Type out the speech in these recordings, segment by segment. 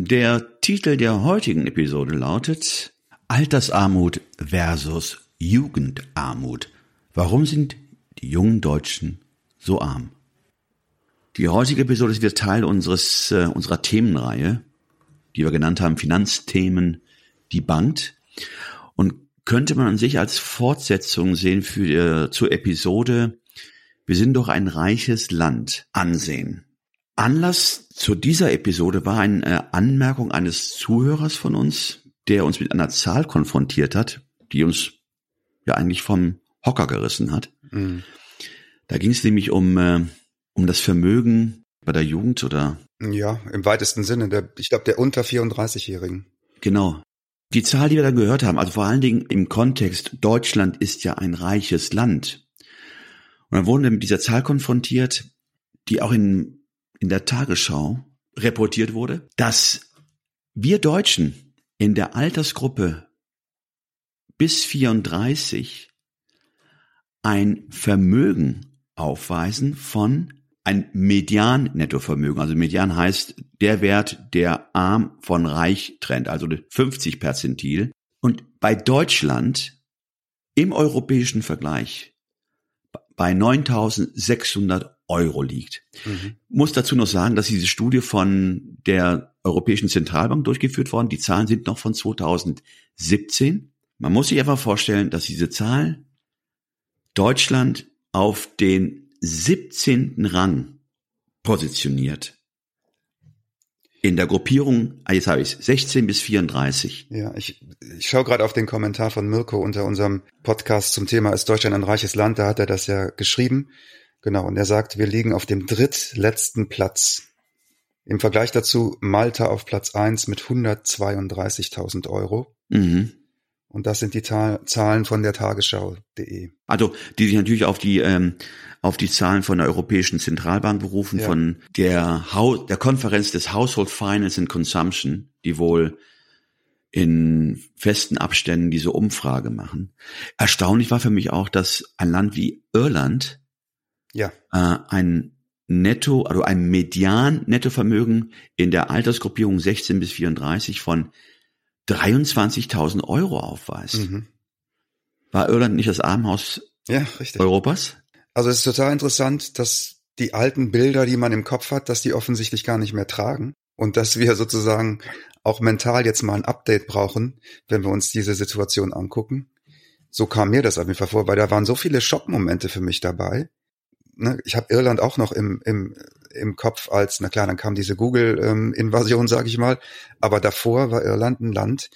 Der Titel der heutigen Episode lautet Altersarmut versus Jugendarmut. Warum sind die jungen Deutschen so arm? Die heutige Episode ist wieder Teil unseres, äh, unserer Themenreihe, die wir genannt haben Finanzthemen, die Bank. Und könnte man an sich als Fortsetzung sehen für, äh, zur Episode Wir sind doch ein reiches Land ansehen. Anlass zu dieser Episode war eine Anmerkung eines Zuhörers von uns, der uns mit einer Zahl konfrontiert hat, die uns ja eigentlich vom Hocker gerissen hat. Mhm. Da ging es nämlich um, äh, um das Vermögen bei der Jugend oder? Ja, im weitesten Sinne. Der, ich glaube, der unter 34-Jährigen. Genau. Die Zahl, die wir da gehört haben, also vor allen Dingen im Kontext, Deutschland ist ja ein reiches Land. Und dann wurden wir mit dieser Zahl konfrontiert, die auch in in der Tagesschau reportiert wurde, dass wir Deutschen in der Altersgruppe bis 34 ein Vermögen aufweisen von ein Median-Nettovermögen. Also Median heißt der Wert, der arm von reich trennt, also 50 Perzentil. Und bei Deutschland im europäischen Vergleich bei 9.600 Euro liegt. Mhm. Muss dazu noch sagen, dass diese Studie von der Europäischen Zentralbank durchgeführt worden. Die Zahlen sind noch von 2017. Man muss sich einfach vorstellen, dass diese Zahl Deutschland auf den 17. Rang positioniert. In der Gruppierung, ah, jetzt habe ich 16 bis 34. Ja, ich, ich schaue gerade auf den Kommentar von Mirko unter unserem Podcast zum Thema Ist Deutschland ein reiches Land? Da hat er das ja geschrieben. Genau, und er sagt, wir liegen auf dem drittletzten Platz. Im Vergleich dazu Malta auf Platz eins mit 132.000 Euro. Mhm. Und das sind die Ta Zahlen von der Tagesschau.de. Also, die sich natürlich auf die, ähm, auf die Zahlen von der Europäischen Zentralbank berufen, ja. von der, Haus der Konferenz des Household Finance and Consumption, die wohl in festen Abständen diese Umfrage machen. Erstaunlich war für mich auch, dass ein Land wie Irland ja. äh, ein Netto, also ein Median-Nettovermögen in der Altersgruppierung 16 bis 34 von 23.000 Euro aufweist. Mhm. War Irland nicht das Armenhaus ja, richtig. Europas? Also es ist total interessant, dass die alten Bilder, die man im Kopf hat, dass die offensichtlich gar nicht mehr tragen und dass wir sozusagen auch mental jetzt mal ein Update brauchen, wenn wir uns diese Situation angucken. So kam mir das auf jeden Fall vor, weil da waren so viele Schockmomente für mich dabei ne, ich habe Irland auch noch im, im, im Kopf als, na klar, dann kam diese Google-Invasion, ähm, sage ich mal, aber davor war Irland ein Land,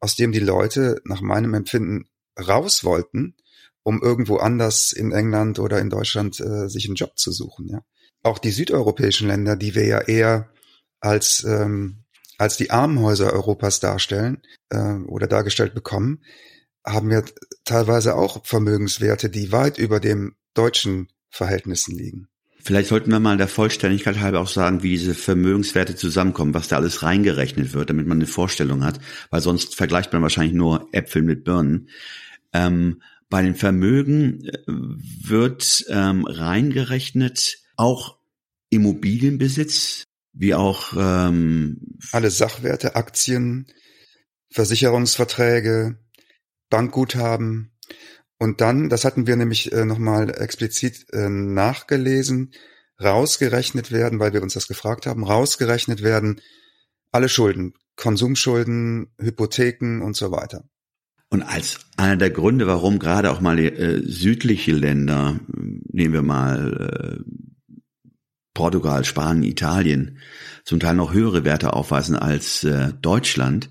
aus dem die Leute nach meinem Empfinden raus wollten, um irgendwo anders in England oder in Deutschland äh, sich einen Job zu suchen. Ja, auch die südeuropäischen Länder, die wir ja eher als ähm, als die Armenhäuser Europas darstellen äh, oder dargestellt bekommen, haben ja teilweise auch Vermögenswerte, die weit über dem deutschen Verhältnissen liegen. Vielleicht sollten wir mal der Vollständigkeit halber auch sagen, wie diese Vermögenswerte zusammenkommen, was da alles reingerechnet wird, damit man eine Vorstellung hat, weil sonst vergleicht man wahrscheinlich nur Äpfel mit Birnen. Ähm, bei den Vermögen äh, wird ähm, reingerechnet auch Immobilienbesitz, wie auch ähm, alle Sachwerte, Aktien, Versicherungsverträge, Bankguthaben, und dann, das hatten wir nämlich äh, nochmal explizit äh, nachgelesen, rausgerechnet werden, weil wir uns das gefragt haben, rausgerechnet werden alle Schulden, Konsumschulden, Hypotheken und so weiter. Und als einer der Gründe, warum gerade auch mal äh, südliche Länder, nehmen wir mal äh, Portugal, Spanien, Italien, zum Teil noch höhere Werte aufweisen als äh, Deutschland,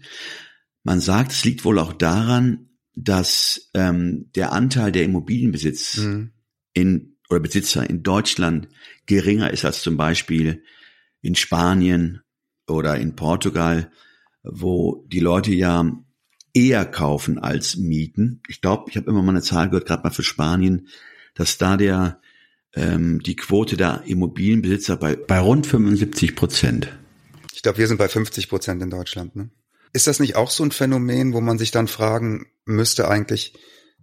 man sagt, es liegt wohl auch daran, dass ähm, der Anteil der Immobilienbesitz mhm. in oder Besitzer in Deutschland geringer ist als zum Beispiel in Spanien oder in Portugal, wo die Leute ja eher kaufen als mieten. Ich glaube, ich habe immer mal eine Zahl gehört, gerade mal für Spanien, dass da der ähm, die Quote der Immobilienbesitzer bei, bei rund 75 Prozent. Ich glaube, wir sind bei 50 Prozent in Deutschland. Ne? Ist das nicht auch so ein Phänomen, wo man sich dann fragen müsste eigentlich,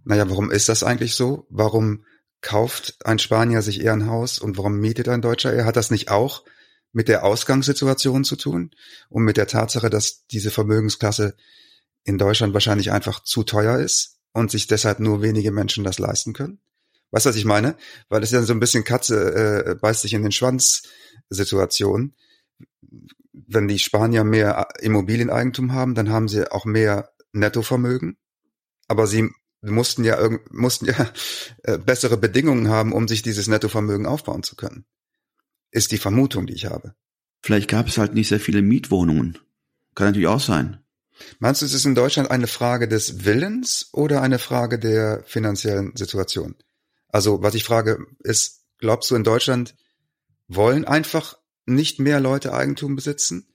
naja, warum ist das eigentlich so? Warum kauft ein Spanier sich eher ein Haus und warum mietet ein Deutscher eher? Hat das nicht auch mit der Ausgangssituation zu tun und mit der Tatsache, dass diese Vermögensklasse in Deutschland wahrscheinlich einfach zu teuer ist und sich deshalb nur wenige Menschen das leisten können? Weißt du, was ich meine? Weil ist ja so ein bisschen Katze äh, beißt sich in den Schwanz Situation. Wenn die Spanier mehr Immobilieneigentum haben, dann haben sie auch mehr Nettovermögen. Aber sie mussten ja mussten ja äh, bessere Bedingungen haben, um sich dieses Nettovermögen aufbauen zu können. Ist die Vermutung, die ich habe. Vielleicht gab es halt nicht sehr viele Mietwohnungen. Kann natürlich auch sein. Meinst du, es ist in Deutschland eine Frage des Willens oder eine Frage der finanziellen Situation? Also, was ich frage, ist, glaubst du in Deutschland wollen einfach nicht mehr Leute Eigentum besitzen?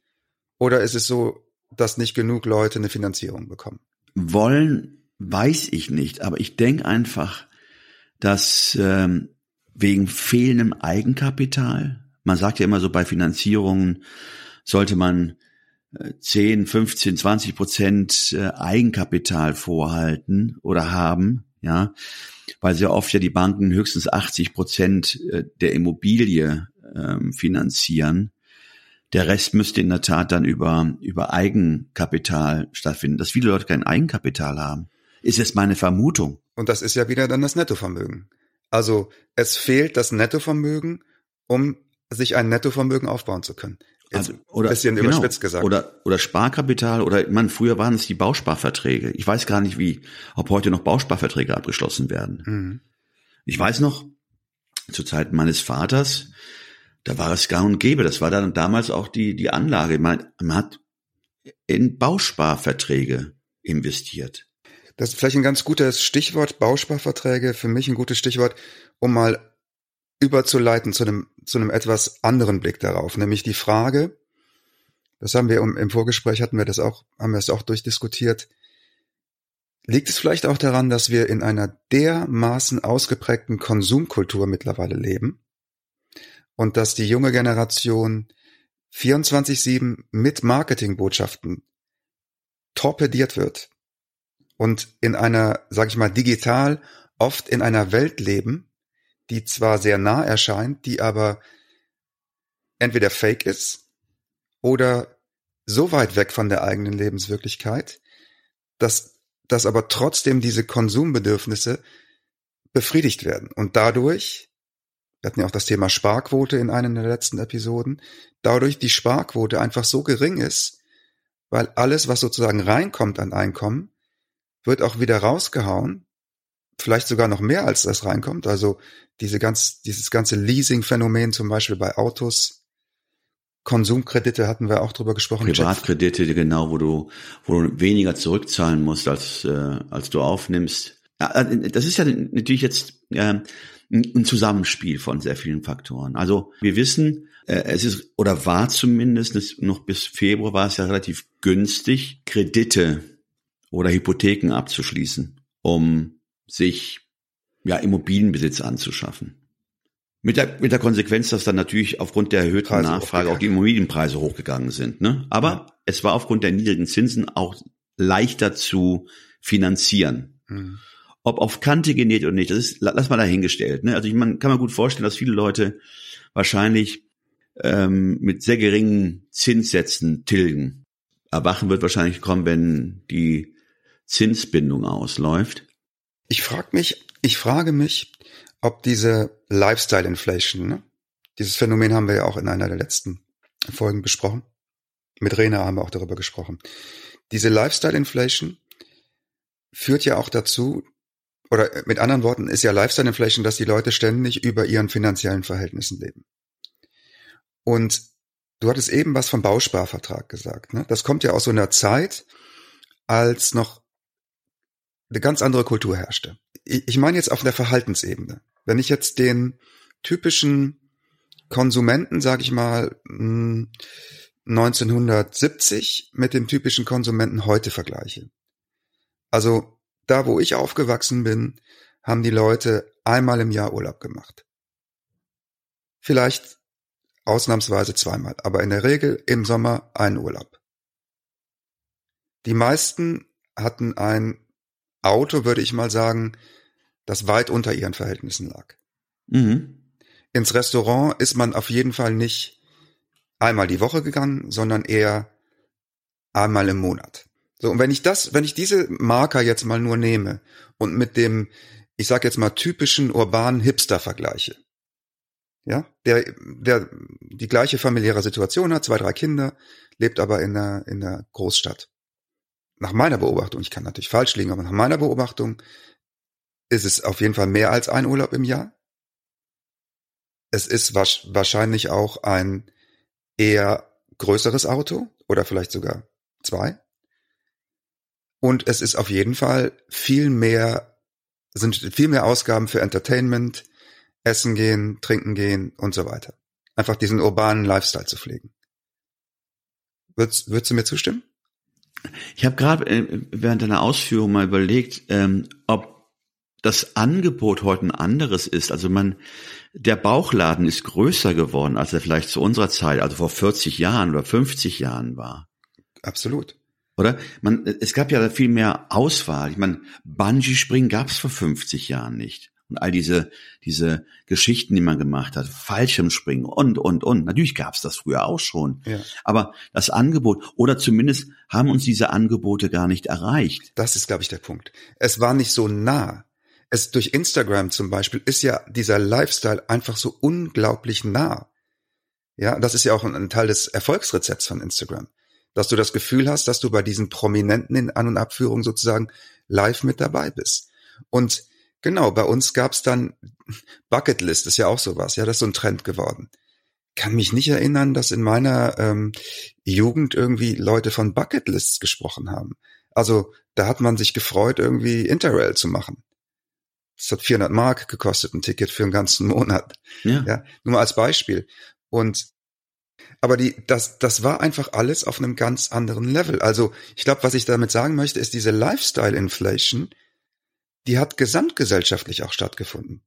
Oder ist es so, dass nicht genug Leute eine Finanzierung bekommen? Wollen weiß ich nicht, aber ich denke einfach, dass ähm, wegen fehlendem Eigenkapital, man sagt ja immer so bei Finanzierungen, sollte man 10, 15, 20 Prozent äh, Eigenkapital vorhalten oder haben, ja, weil sehr oft ja die Banken höchstens 80 Prozent äh, der Immobilie ähm, finanzieren. Der Rest müsste in der Tat dann über, über Eigenkapital stattfinden. Dass viele Leute kein Eigenkapital haben, ist jetzt meine Vermutung. Und das ist ja wieder dann das Nettovermögen. Also es fehlt das Nettovermögen, um sich ein Nettovermögen aufbauen zu können. Jetzt also, oder, bisschen genau, überspitzt gesagt. Oder, oder Sparkapital oder, man, früher waren es die Bausparverträge. Ich weiß gar nicht, wie, ob heute noch Bausparverträge abgeschlossen werden. Mhm. Ich weiß noch, zu Zeiten meines Vaters, da war es gar und gäbe. Das war dann damals auch die, die Anlage. Man, man hat in Bausparverträge investiert. Das ist vielleicht ein ganz gutes Stichwort, Bausparverträge, für mich ein gutes Stichwort, um mal überzuleiten zu einem, zu einem etwas anderen Blick darauf, nämlich die Frage, das haben wir im Vorgespräch hatten wir das auch, haben wir es auch durchdiskutiert. Liegt es vielleicht auch daran, dass wir in einer dermaßen ausgeprägten Konsumkultur mittlerweile leben und dass die junge Generation 24-7 mit Marketingbotschaften torpediert wird und in einer, sag ich mal, digital oft in einer Welt leben, die zwar sehr nah erscheint, die aber entweder fake ist oder so weit weg von der eigenen Lebenswirklichkeit, dass, dass aber trotzdem diese Konsumbedürfnisse befriedigt werden. Und dadurch, wir hatten ja auch das Thema Sparquote in einer der letzten Episoden, dadurch die Sparquote einfach so gering ist, weil alles, was sozusagen reinkommt an Einkommen, wird auch wieder rausgehauen vielleicht sogar noch mehr als das reinkommt. Also diese ganz, dieses ganze Leasing-Phänomen zum Beispiel bei Autos, Konsumkredite hatten wir auch drüber gesprochen. Privatkredite, genau, wo du, wo du weniger zurückzahlen musst, als, äh, als du aufnimmst. Äh, das ist ja natürlich jetzt äh, ein Zusammenspiel von sehr vielen Faktoren. Also wir wissen, äh, es ist oder war zumindest noch bis Februar war es ja relativ günstig, Kredite oder Hypotheken abzuschließen, um sich ja Immobilienbesitz anzuschaffen. Mit der, mit der Konsequenz, dass dann natürlich aufgrund der erhöhten Preise Nachfrage auch die Immobilienpreise hochgegangen sind. Ne? Aber ja. es war aufgrund der niedrigen Zinsen auch leichter zu finanzieren. Mhm. Ob auf Kante genäht oder nicht, das ist, lass mal dahingestellt. Ne? Also ich, man kann man gut vorstellen, dass viele Leute wahrscheinlich ähm, mit sehr geringen Zinssätzen tilgen. Erwachen wird wahrscheinlich kommen, wenn die Zinsbindung ausläuft. Ich frage mich, ich frage mich, ob diese Lifestyle Inflation, ne? dieses Phänomen haben wir ja auch in einer der letzten Folgen besprochen. Mit Rena haben wir auch darüber gesprochen. Diese Lifestyle Inflation führt ja auch dazu, oder mit anderen Worten ist ja Lifestyle Inflation, dass die Leute ständig über ihren finanziellen Verhältnissen leben. Und du hattest eben was vom Bausparvertrag gesagt. Ne? Das kommt ja aus so einer Zeit, als noch eine ganz andere Kultur herrschte. Ich meine jetzt auf der Verhaltensebene. Wenn ich jetzt den typischen Konsumenten, sage ich mal, 1970 hm, mit dem typischen Konsumenten heute vergleiche, Also da, wo ich aufgewachsen bin, haben die Leute einmal im Jahr Urlaub gemacht. Vielleicht ausnahmsweise zweimal, aber in der Regel im Sommer einen Urlaub. Die meisten hatten ein Auto, würde ich mal sagen, das weit unter ihren Verhältnissen lag. Mhm. Ins Restaurant ist man auf jeden Fall nicht einmal die Woche gegangen, sondern eher einmal im Monat. So, und wenn ich das, wenn ich diese Marker jetzt mal nur nehme und mit dem, ich sag jetzt mal, typischen urbanen Hipster vergleiche, ja, der, der die gleiche familiäre Situation hat, zwei, drei Kinder, lebt aber in der, in der Großstadt. Nach meiner Beobachtung, ich kann natürlich falsch liegen, aber nach meiner Beobachtung ist es auf jeden Fall mehr als ein Urlaub im Jahr. Es ist wahrscheinlich auch ein eher größeres Auto oder vielleicht sogar zwei. Und es ist auf jeden Fall viel mehr, sind viel mehr Ausgaben für Entertainment, Essen gehen, trinken gehen und so weiter. Einfach diesen urbanen Lifestyle zu pflegen. Würdest, würdest du mir zustimmen? Ich habe gerade äh, während deiner Ausführung mal überlegt, ähm, ob das Angebot heute ein anderes ist. Also man, der Bauchladen ist größer geworden, als er vielleicht zu unserer Zeit, also vor 40 Jahren oder 50 Jahren war. Absolut. Oder? Man, es gab ja viel mehr Auswahl. Ich meine, Bungee-Springen gab es vor 50 Jahren nicht. Und all diese, diese Geschichten, die man gemacht hat, Fallschirmspringen und, und, und. Natürlich gab es das früher auch schon. Ja. Aber das Angebot, oder zumindest haben uns diese Angebote gar nicht erreicht. Das ist, glaube ich, der Punkt. Es war nicht so nah. Es durch Instagram zum Beispiel ist ja dieser Lifestyle einfach so unglaublich nah. Ja, das ist ja auch ein Teil des Erfolgsrezepts von Instagram dass du das Gefühl hast, dass du bei diesen Prominenten in An- und Abführung sozusagen live mit dabei bist. Und genau, bei uns gab's dann Bucketlist, ist ja auch sowas, ja, das ist so ein Trend geworden. Kann mich nicht erinnern, dass in meiner ähm, Jugend irgendwie Leute von Bucketlists gesprochen haben. Also da hat man sich gefreut, irgendwie Interrail zu machen. Das hat 400 Mark gekostet, ein Ticket für einen ganzen Monat. Ja. ja nur mal als Beispiel. Und aber die, das, das war einfach alles auf einem ganz anderen Level. Also ich glaube, was ich damit sagen möchte, ist diese Lifestyle-Inflation, die hat gesamtgesellschaftlich auch stattgefunden.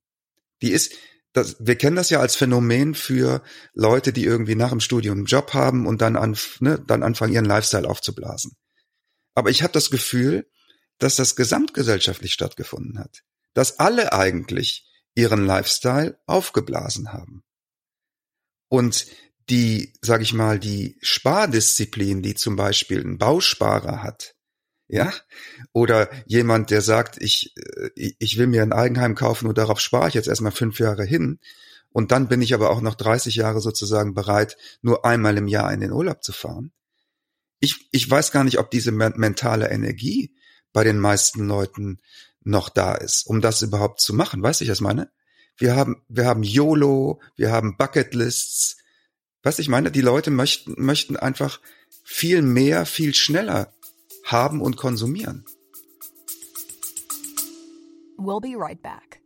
Die ist, das, wir kennen das ja als Phänomen für Leute, die irgendwie nach dem Studium einen Job haben und dann, an, ne, dann anfangen, ihren Lifestyle aufzublasen. Aber ich habe das Gefühl, dass das gesamtgesellschaftlich stattgefunden hat. Dass alle eigentlich ihren Lifestyle aufgeblasen haben. Und die, sag ich mal, die Spardisziplin, die zum Beispiel ein Bausparer hat, ja, oder jemand, der sagt, ich, äh, ich will mir ein Eigenheim kaufen und darauf spare ich jetzt erstmal fünf Jahre hin. Und dann bin ich aber auch noch 30 Jahre sozusagen bereit, nur einmal im Jahr in den Urlaub zu fahren. Ich, ich weiß gar nicht, ob diese mentale Energie bei den meisten Leuten noch da ist, um das überhaupt zu machen. Weißt du, ich was meine? Wir haben, wir haben YOLO, wir haben Bucketlists, was ich meine, die Leute möchten, möchten einfach viel mehr, viel schneller haben und konsumieren. We'll be right back.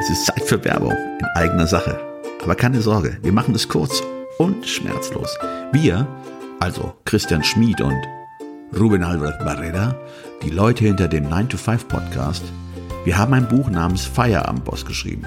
Es ist Zeit für Werbung in eigener Sache. Aber keine Sorge, wir machen es kurz und schmerzlos. Wir, also Christian Schmid und Ruben Albert Barrera, die Leute hinter dem 9 to 5 Podcast, wir haben ein Buch namens Feierabendboss geschrieben.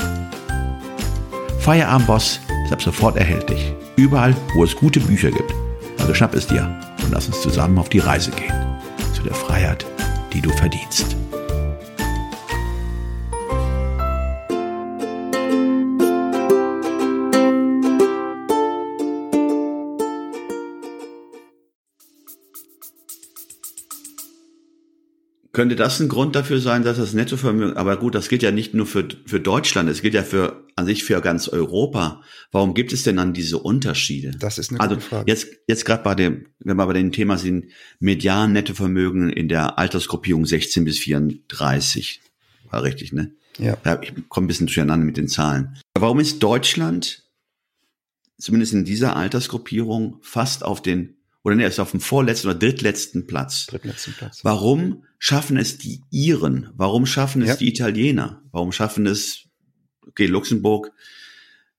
Feierabendboss ist ab sofort erhältlich. Überall, wo es gute Bücher gibt. Also schnapp es dir und lass uns zusammen auf die Reise gehen. Zu der Freiheit, die du verdienst. Könnte das ein Grund dafür sein, dass das Nettovermögen, aber gut, das gilt ja nicht nur für, für Deutschland, es gilt ja für, an sich für ganz Europa. Warum gibt es denn dann diese Unterschiede? Das ist eine also gute Frage. jetzt, jetzt gerade bei dem, wenn wir bei dem Thema sind, median Nettovermögen in der Altersgruppierung 16 bis 34. War richtig, ne? Ja. Ja, ich komme ein bisschen durcheinander mit den Zahlen. Warum ist Deutschland, zumindest in dieser Altersgruppierung, fast auf den, oder ne, ist auf dem vorletzten oder drittletzten Platz? Drittletzten Platz. Warum schaffen es die Iren? Warum schaffen es Ja. die Italiener? Warum schaffen es, okay, Luxemburg,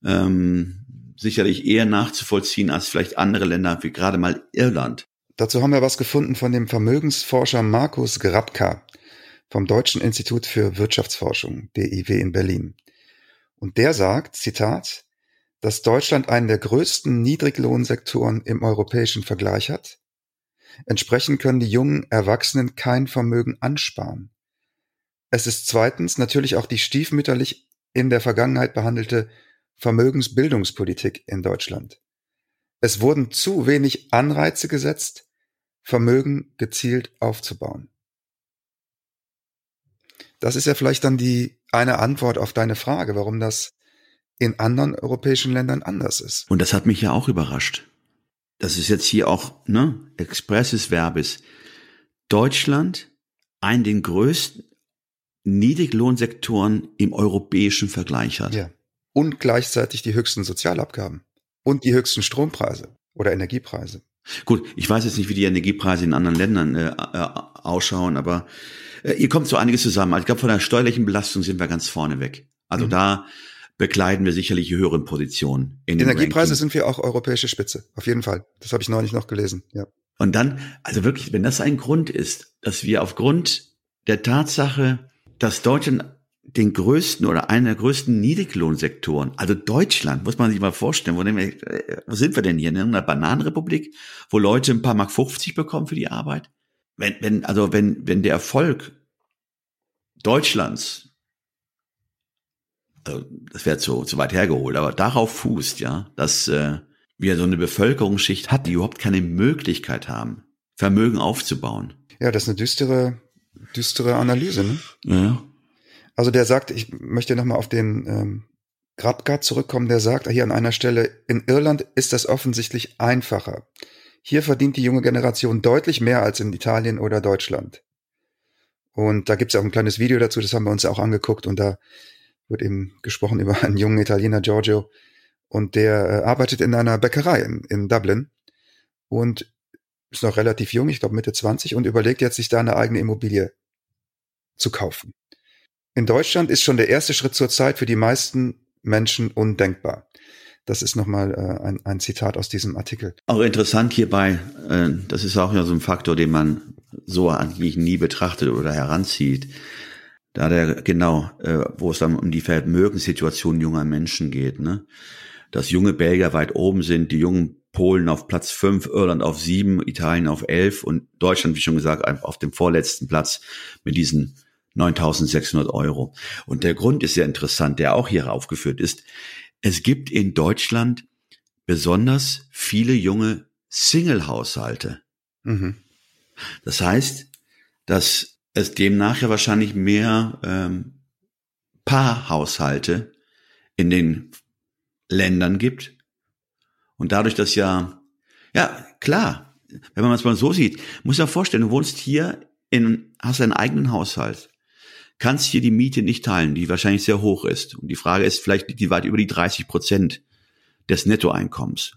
ähm, sicherlich eher nachzuvollziehen als vielleicht andere Länder, wie gerade mal Irland. Dazu haben wir was gefunden von dem Vermögensforscher Markus Grabka vom Deutschen Institut für Wirtschaftsforschung, DIW in Berlin. Und der sagt, Zitat, dass Deutschland einen der größten Niedriglohnsektoren im europäischen Vergleich hat. Entsprechend können die jungen Erwachsenen kein Vermögen ansparen. Es ist zweitens natürlich auch die stiefmütterlich in der Vergangenheit behandelte Vermögensbildungspolitik in Deutschland. Es wurden zu wenig Anreize gesetzt, Vermögen gezielt aufzubauen. Das ist ja vielleicht dann die eine Antwort auf deine Frage, warum das in anderen europäischen Ländern anders ist. Und das hat mich ja auch überrascht. Das ist jetzt hier auch, ne, expresses Verbis. Deutschland, ein den größten Niedriglohnsektoren im europäischen Vergleich hat. Ja. Und gleichzeitig die höchsten Sozialabgaben und die höchsten Strompreise oder Energiepreise. Gut, ich weiß jetzt nicht, wie die Energiepreise in anderen Ländern äh, äh, ausschauen, aber äh, hier kommt so einiges zusammen. Also ich glaube, von der steuerlichen Belastung sind wir ganz vorne weg. Also Mhm. da bekleiden wir sicherlich höheren Positionen. In den Energiepreise sind wir auch europäische Spitze, auf jeden Fall. Das habe ich neulich noch gelesen. Ja. Und dann, also wirklich, wenn das ein Grund ist, dass wir aufgrund der Tatsache, dass Deutschland den größten oder einen der größten Niedriglohnsektoren, also Deutschland, muss man sich mal vorstellen, wo, wir, äh, wo sind wir denn hier? In einer Bananenrepublik, wo Leute ein paar Mark 50 bekommen für die Arbeit? Wenn, wenn, also wenn, wenn der Erfolg Deutschlands, also das wäre zu, zu weit hergeholt, aber darauf fußt, ja, dass äh, wir so eine Bevölkerungsschicht hat, die überhaupt keine Möglichkeit haben, Vermögen aufzubauen. ja, das ist eine düstere, düstere Analyse. Ne? Ja. Also der sagt, ich möchte nochmal auf den ähm, Grabka zurückkommen, der sagt hier an einer Stelle, in Irland ist das offensichtlich einfacher. Hier verdient die junge Generation deutlich mehr als in Italien oder Deutschland. Und da gibt's ja auch ein kleines Video dazu, das haben wir uns auch angeguckt und da wird eben gesprochen über einen jungen Italiener, Giorgio, und der äh, arbeitet in einer Bäckerei in, in Dublin und ist noch relativ jung, ich glaube Mitte 20, und überlegt jetzt, sich da eine eigene Immobilie zu kaufen. In Deutschland ist schon der erste Schritt zur Zeit für die meisten Menschen undenkbar. Das ist nochmal äh, ein, ein Zitat aus diesem Artikel. Auch interessant hierbei, äh, das ist auch ja so ein Faktor, den man so eigentlich nie betrachtet oder heranzieht. Da der, genau, äh, wo es dann um die Vermögenssituation junger Menschen geht, ne? Dass junge Belgier weit oben sind, die jungen Polen auf Platz fünf, Irland auf sieben, Italien auf elf und Deutschland, wie schon gesagt, auf dem vorletzten Platz mit diesen 9.600 Euro. Und der Grund ist sehr interessant, der auch hier aufgeführt ist. Es gibt in Deutschland besonders viele junge Single-Haushalte. Mhm. Das heißt, dass es demnach ja wahrscheinlich mehr ähm, Paarhaushalte in den Ländern gibt. Und dadurch, dass ja, ja, klar, wenn man es mal so sieht, muss ja vorstellen, du wohnst hier in, hast einen eigenen Haushalt, kannst hier die Miete nicht teilen, die wahrscheinlich sehr hoch ist. Und die Frage ist, vielleicht liegt die weit über die 30 Prozent des Nettoeinkommens,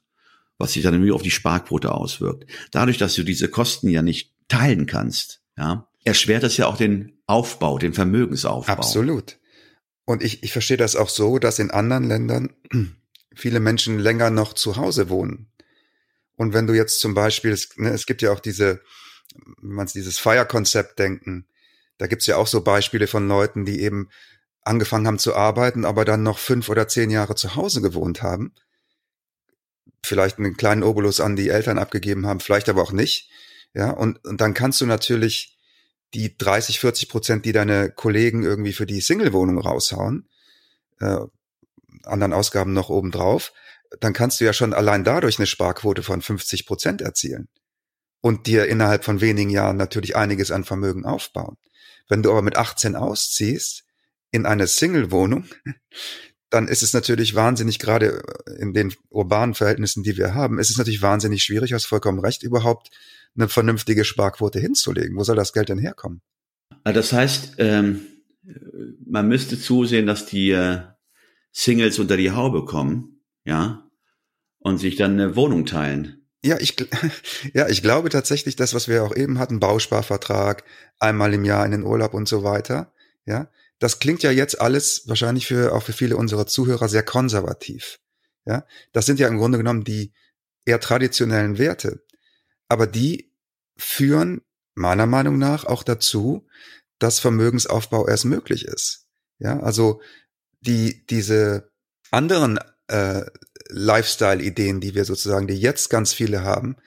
was sich dann irgendwie auf die Sparquote auswirkt. Dadurch, dass du diese Kosten ja nicht teilen kannst, ja, erschwert das ja auch den Aufbau, den Vermögensaufbau. Absolut. Und ich, ich verstehe das auch so, dass in anderen Ländern viele Menschen länger noch zu Hause wohnen. Und wenn du jetzt zum Beispiel, es, ne, es gibt ja auch diese, wenn man dieses Feierkonzept denken, da gibt's ja auch so Beispiele von Leuten, die eben angefangen haben zu arbeiten, aber dann noch fünf oder zehn Jahre zu Hause gewohnt haben. Vielleicht einen kleinen Obolus an die Eltern abgegeben haben, vielleicht aber auch nicht. Ja, und, und dann kannst du natürlich die 30, 40 Prozent, die deine Kollegen irgendwie für die Single-Wohnung raushauen, äh, anderen Ausgaben noch obendrauf, dann kannst du ja schon allein dadurch eine Sparquote von 50 Prozent erzielen und dir innerhalb von wenigen Jahren natürlich einiges an Vermögen aufbauen. Wenn du aber mit 18 ausziehst in eine Single-Wohnung, dann ist es natürlich wahnsinnig, gerade in den urbanen Verhältnissen, die wir haben, ist es natürlich wahnsinnig schwierig, hast vollkommen recht, überhaupt eine vernünftige Sparquote hinzulegen. Wo soll das Geld denn herkommen? Das heißt, ähm, man müsste zusehen, dass die äh, Singles unter die Haube kommen, ja, und sich dann eine Wohnung teilen. Ja, ich, ja, ich glaube tatsächlich, das, was wir auch eben hatten, Bausparvertrag, einmal im Jahr in den Urlaub und so weiter, ja, das klingt ja jetzt alles wahrscheinlich für, auch für viele unserer Zuhörer sehr konservativ. Ja, das sind ja im Grunde genommen die eher traditionellen Werte. Aber die führen meiner Meinung nach auch dazu, dass Vermögensaufbau erst möglich ist. Ja, also die, diese anderen äh, Lifestyle-Ideen, die wir sozusagen, die jetzt ganz viele haben,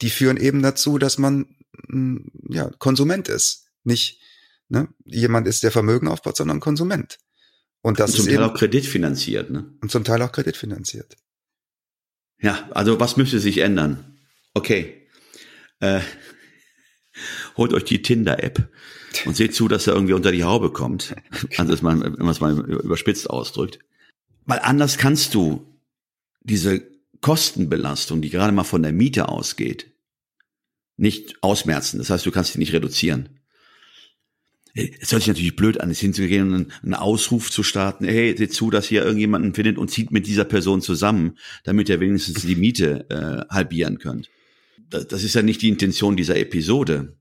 die führen eben dazu, dass man mh, mm, ja Konsument ist, nicht ne, jemand ist, der Vermögen aufbaut, sondern Konsument. Und das und zum ist Teil eben, auch kreditfinanziert, ne? Und zum Teil auch kreditfinanziert. Ja, also was müsste sich ändern? Okay. Äh, holt euch die Tinder-App und seht zu, dass er irgendwie unter die Haube kommt. Also, dass man, wenn man es mal überspitzt ausdrückt. Weil anders kannst du diese Kostenbelastung, die gerade mal von der Miete ausgeht, nicht ausmerzen. Das heißt, du kannst sie nicht reduzieren. Es hört sich natürlich blöd an, es hinzugehen und einen Ausruf zu starten, hey, seht zu, dass ihr irgendjemanden findet und zieht mit dieser Person zusammen, damit ihr wenigstens die Miete äh, halbieren könnt. Das, das ist ja nicht die Intention dieser Episode.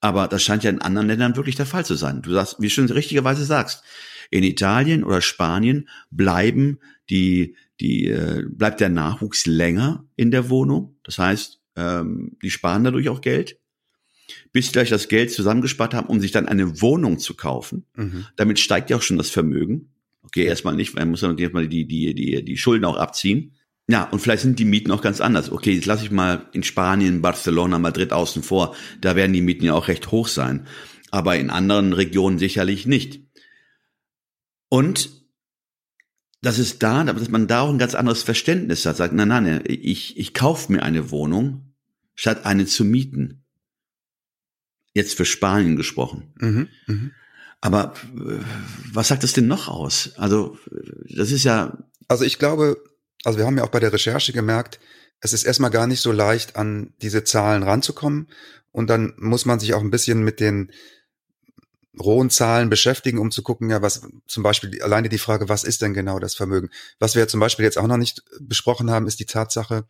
Aber das scheint ja in anderen Ländern wirklich der Fall zu sein. Du sagst, wie du schon richtigerweise sagst, in Italien oder Spanien bleiben die, die, äh, bleibt der Nachwuchs länger in der Wohnung. Das heißt, ähm, die sparen dadurch auch Geld bis sie gleich das Geld zusammengespart haben, um sich dann eine Wohnung zu kaufen. Mhm. Damit steigt ja auch schon das Vermögen. Okay, erstmal nicht, weil man muss dann erstmal die, die, die, die Schulden auch abziehen. Ja, und vielleicht sind die Mieten auch ganz anders. Okay, jetzt lasse ich mal in Spanien, Barcelona, Madrid außen vor. Da werden die Mieten ja auch recht hoch sein. Aber in anderen Regionen sicherlich nicht. Und das ist da, dass man da auch ein ganz anderes Verständnis hat. Sagt, nein, nein, ich, ich kaufe mir eine Wohnung, statt eine zu mieten jetzt für Spanien gesprochen. Mhm, mh. Aber äh, was sagt das denn noch aus? Also das ist ja. Also ich glaube, also wir haben ja auch bei der Recherche gemerkt, es ist erstmal gar nicht so leicht, an diese Zahlen ranzukommen. Und dann muss man sich auch ein bisschen mit den rohen Zahlen beschäftigen, um zu gucken, ja, was zum Beispiel alleine die Frage, was ist denn genau das Vermögen? Was wir zum Beispiel jetzt auch noch nicht besprochen haben, ist die Tatsache,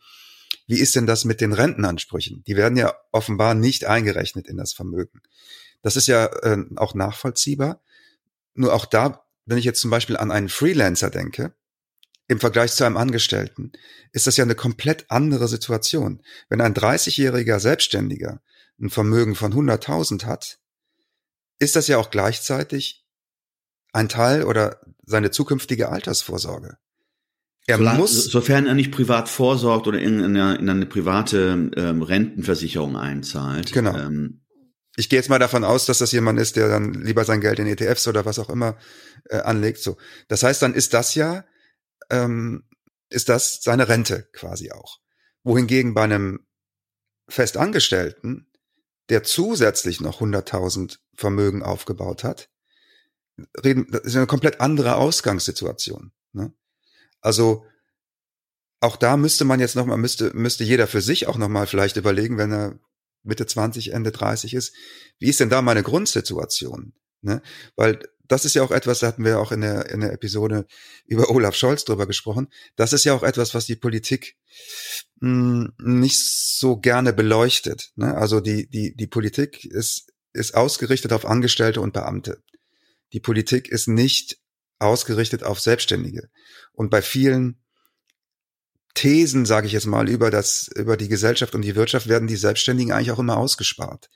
wie ist denn das mit den Rentenansprüchen? Die werden ja offenbar nicht eingerechnet in das Vermögen. Das ist ja äh, auch nachvollziehbar. Nur auch da, wenn ich jetzt zum Beispiel an einen Freelancer denke, im Vergleich zu einem Angestellten, ist das ja eine komplett andere Situation. Wenn ein 30-jähriger Selbstständiger ein Vermögen von 100.000 hat, ist das ja auch gleichzeitig ein Teil oder seine zukünftige Altersvorsorge. Er Solange, muss, sofern er nicht privat vorsorgt oder in, in, eine, in eine private ähm, Rentenversicherung einzahlt. Genau. Ähm, ich gehe jetzt mal davon aus, dass das jemand ist, der dann lieber sein Geld in ETFs oder was auch immer äh, anlegt. So, das heißt, dann ist das ja ähm, ist das seine Rente quasi auch. Wohingegen bei einem Festangestellten, der zusätzlich noch 100.000 Vermögen aufgebaut hat, reden, das ist eine komplett andere Ausgangssituation. Ne? Also auch da müsste man jetzt nochmal, müsste, müsste jeder für sich auch nochmal vielleicht überlegen, wenn er Mitte 20, Ende 30 ist, wie ist denn da meine Grundsituation? Ne? Weil das ist ja auch etwas, da hatten wir auch in der, in der Episode über Olaf Scholz drüber gesprochen. Das ist ja auch etwas, was die Politik mh, hm, nicht so gerne beleuchtet. Ne? Also die, die, die Politik ist, ist ausgerichtet auf Angestellte und Beamte. Die Politik ist nicht ausgerichtet auf Selbstständige. Und bei vielen Thesen, sage ich jetzt mal, über das, über die Gesellschaft und die Wirtschaft werden die Selbstständigen eigentlich auch immer ausgespart.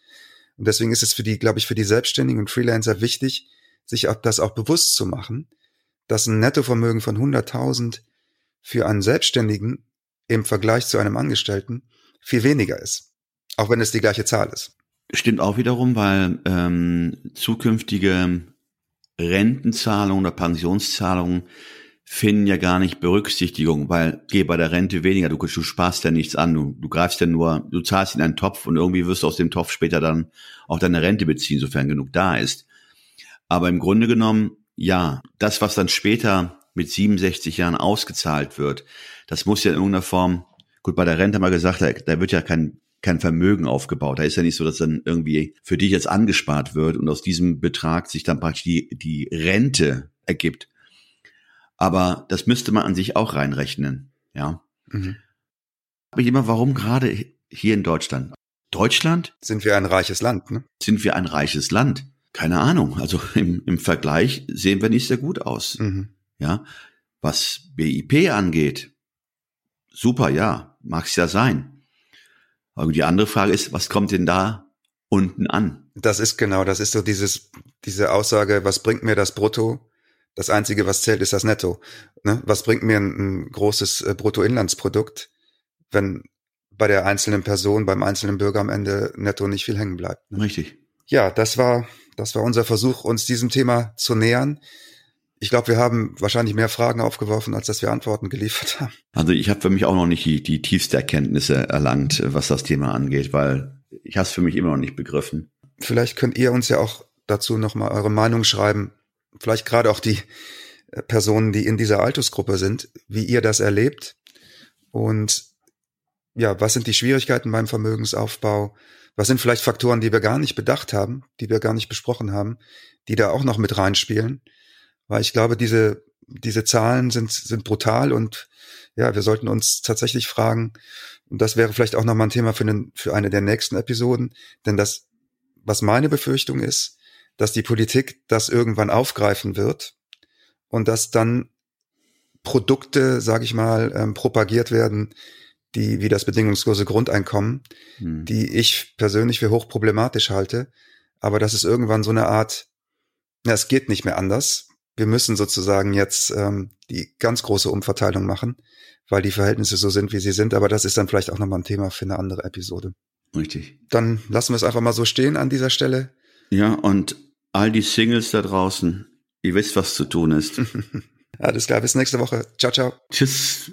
Und deswegen ist es für die, glaube ich, für die Selbstständigen und Freelancer wichtig, sich das auch bewusst zu machen, dass ein Nettovermögen von 100.000 für einen Selbstständigen im Vergleich zu einem Angestellten viel weniger ist. Auch wenn es die gleiche Zahl ist. Stimmt auch wiederum, weil ähm, zukünftige Rentenzahlungen oder Pensionszahlungen finden ja gar nicht Berücksichtigung, weil geh bei der Rente weniger, du, du sparst ja nichts an, du, du greifst ja nur, du zahlst in einen Topf und irgendwie wirst du aus dem Topf später dann auch deine Rente beziehen, sofern genug da ist. Aber im Grunde genommen, ja, das, was dann später mit 67 Jahren ausgezahlt wird, das muss ja in irgendeiner Form, gut, bei der Rente haben wir gesagt, da, da wird ja kein, kein Vermögen aufgebaut. Da ist ja nicht so, dass dann irgendwie für dich jetzt angespart wird und aus diesem Betrag sich dann praktisch die, die Rente ergibt. Aber das müsste man an sich auch reinrechnen, ja. Mhm. Aber ich immer, warum gerade hier in Deutschland? Deutschland? Sind wir ein reiches Land, ne? Sind wir ein reiches Land? Keine Ahnung. Also im, im Vergleich sehen wir nicht sehr gut aus. Mhm. Ja. Was BIP angeht, super, ja, mag's ja sein. Aber die andere Frage ist, was kommt denn da unten an? Das ist genau, das ist so dieses, diese Aussage, was bringt mir das Brutto? Das Einzige, was zählt, ist das Netto. Ne? Was bringt mir ein, ein großes äh, Bruttoinlandsprodukt, wenn bei der einzelnen Person, beim einzelnen Bürger am Ende netto nicht viel hängen bleibt? Ne? Richtig. Ja, das war, das war unser Versuch, uns diesem Thema zu nähern. Ich glaube, wir haben wahrscheinlich mehr Fragen aufgeworfen, als dass wir Antworten geliefert haben. Also ich habe für mich auch noch nicht die, die tiefste Erkenntnisse erlangt, was das Thema angeht, weil ich habe es für mich immer noch nicht begriffen. Vielleicht könnt ihr uns ja auch dazu nochmal eure Meinung schreiben, vielleicht gerade auch die äh, Personen, die in dieser Altersgruppe sind, wie ihr das erlebt und ja, was sind die Schwierigkeiten beim Vermögensaufbau? Was sind vielleicht Faktoren, die wir gar nicht bedacht haben, die wir gar nicht besprochen haben, die da auch noch mit reinspielen? Weil ich glaube, diese, diese Zahlen sind, sind brutal und ja, wir sollten uns tatsächlich fragen, und das wäre vielleicht auch nochmal ein Thema für, den, für eine der nächsten Episoden, denn das, was meine Befürchtung ist, dass die Politik das irgendwann aufgreifen wird und dass dann Produkte, sage ich mal, ähm, propagiert werden, die wie das bedingungslose Grundeinkommen, hm. die ich persönlich für hochproblematisch halte. Aber das ist irgendwann so eine Art, na, es geht nicht mehr anders. Wir müssen sozusagen jetzt ähm, die ganz große Umverteilung machen, weil die Verhältnisse so sind, wie sie sind. Aber das ist dann vielleicht auch nochmal ein Thema für eine andere Episode. Richtig. Dann lassen wir es einfach mal so stehen an dieser Stelle. Ja, und all die Singles da draußen, ihr wisst, was zu tun ist. Alles klar, bis nächste Woche. Ciao, ciao. Tschüss.